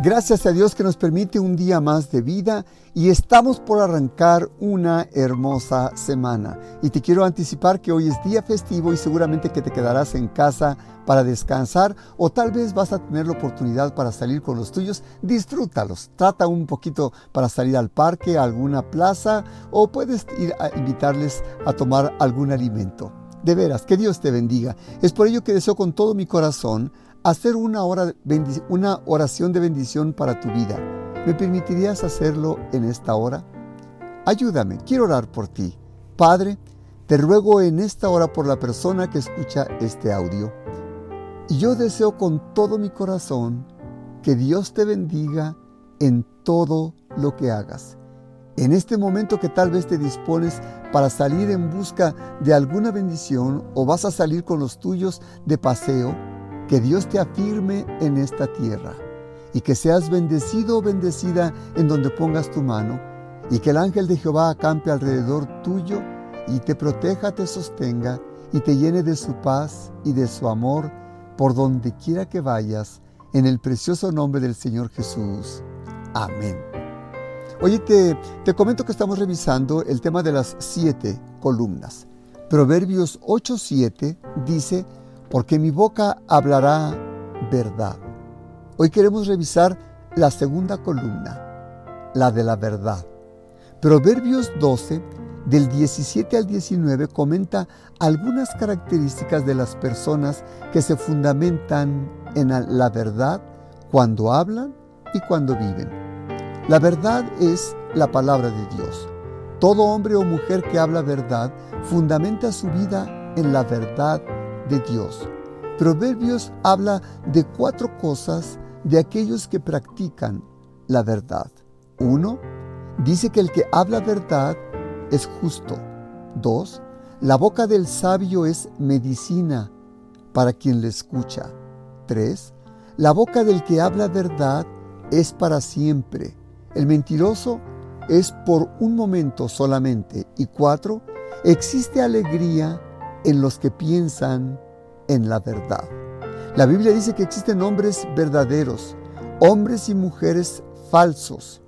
Gracias a Dios que nos permite un día más de vida y estamos por arrancar una hermosa semana. Y te quiero anticipar que hoy es día festivo y seguramente que te quedarás en casa para descansar o tal vez vas a tener la oportunidad para salir con los tuyos. Disfrútalos. Trata un poquito para salir al parque, a alguna plaza o puedes ir a invitarles a tomar algún alimento. De veras, que Dios te bendiga. Es por ello que deseo con todo mi corazón hacer una, oración de bendición para tu vida. ¿Me permitirías hacerlo en esta hora? Ayúdame, quiero orar por ti. Padre, te ruego en esta hora por la persona que escucha este audio. Y yo deseo con todo mi corazón que Dios te bendiga en todo lo que hagas. En este momento que tal vez te dispones para salir en busca de alguna bendición o vas a salir con los tuyos de paseo, que Dios te afirme en esta tierra y que seas bendecido o bendecida en donde pongas tu mano y que el ángel de Jehová acampe alrededor tuyo y te proteja, te sostenga y te llene de su paz y de su amor por donde quiera que vayas, en el precioso nombre del Señor Jesús. Amén. Oye, te, te comento que estamos revisando el tema de las siete columnas. Proverbios 8.7 dice, porque mi boca hablará verdad. Hoy queremos revisar la segunda columna, la de la verdad. Proverbios 12, del 17 al 19, comenta algunas características de las personas que se fundamentan en la verdad cuando hablan y cuando viven. La verdad es la palabra de Dios. Todo hombre o mujer que habla verdad fundamenta su vida en la verdad de Dios. Proverbios habla de cuatro cosas de aquellos que practican la verdad. Uno, dice que el que habla verdad es justo. Dos, la boca del sabio es medicina para quien le escucha. Tres, la boca del que habla verdad es para siempre. El mentiroso es por un momento solamente. Y cuatro, existe alegría en los que piensan en la verdad. La Biblia dice que existen hombres verdaderos, hombres y mujeres falsos,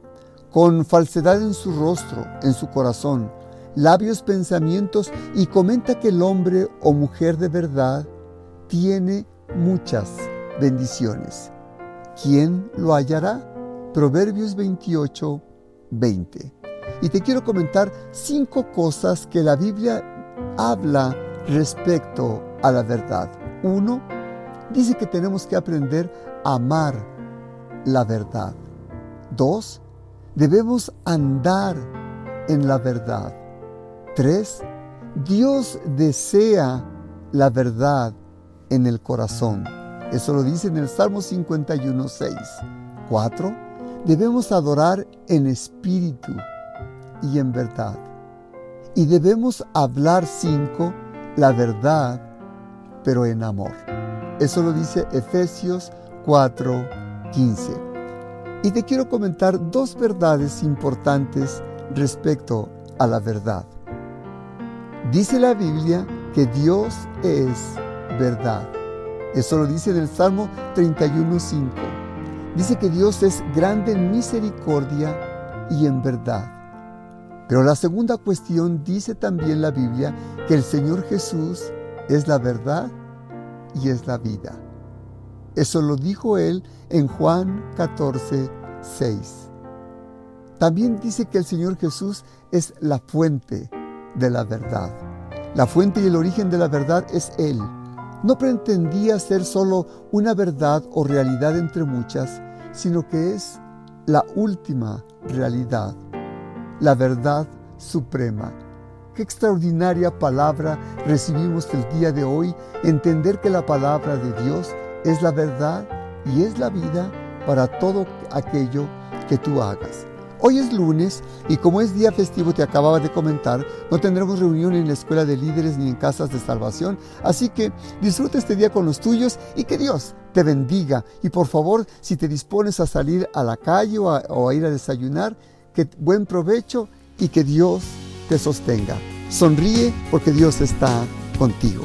con falsedad en su rostro, en su corazón, labios, pensamientos, y comenta que el hombre o mujer de verdad tiene muchas bendiciones. ¿Quién lo hallará? Proverbios 28, 20. Y te quiero comentar cinco cosas que la Biblia habla respecto a la verdad. Uno, dice que tenemos que aprender a amar la verdad. Dos, debemos andar en la verdad. Tres, Dios desea la verdad en el corazón. Eso lo dice en el Salmo 51, 6. Cuatro, debemos adorar en espíritu y en verdad. Y debemos hablar cinco, la verdad, pero en amor. Eso lo dice Efesios 4:15. Y te quiero comentar dos verdades importantes respecto a la verdad. Dice la Biblia que Dios es verdad. Eso lo dice en el Salmo 31.5. Dice que Dios es grande en misericordia y en verdad. Pero la segunda cuestión dice también la Biblia que el Señor Jesús es la verdad y es la vida. Eso lo dijo él en Juan 14, 6. También dice que el Señor Jesús es la fuente de la verdad. La fuente y el origen de la verdad es Él. No pretendía ser solo una verdad o realidad entre muchas, sino que es la última realidad, la verdad suprema Qué extraordinaria palabra recibimos el día de hoy, entender que la palabra de Dios es la verdad y es la vida para todo aquello que tú hagas. Hoy es lunes y como es día festivo, te acababa de comentar, no tendremos reunión en la escuela de líderes ni en casas de salvación. Así que disfruta este día con los tuyos y que Dios te bendiga. Y por favor, si te dispones a salir a la calle o a, ir a desayunar, que buen provecho y que Dios te sostenga. Sonríe porque Dios está contigo.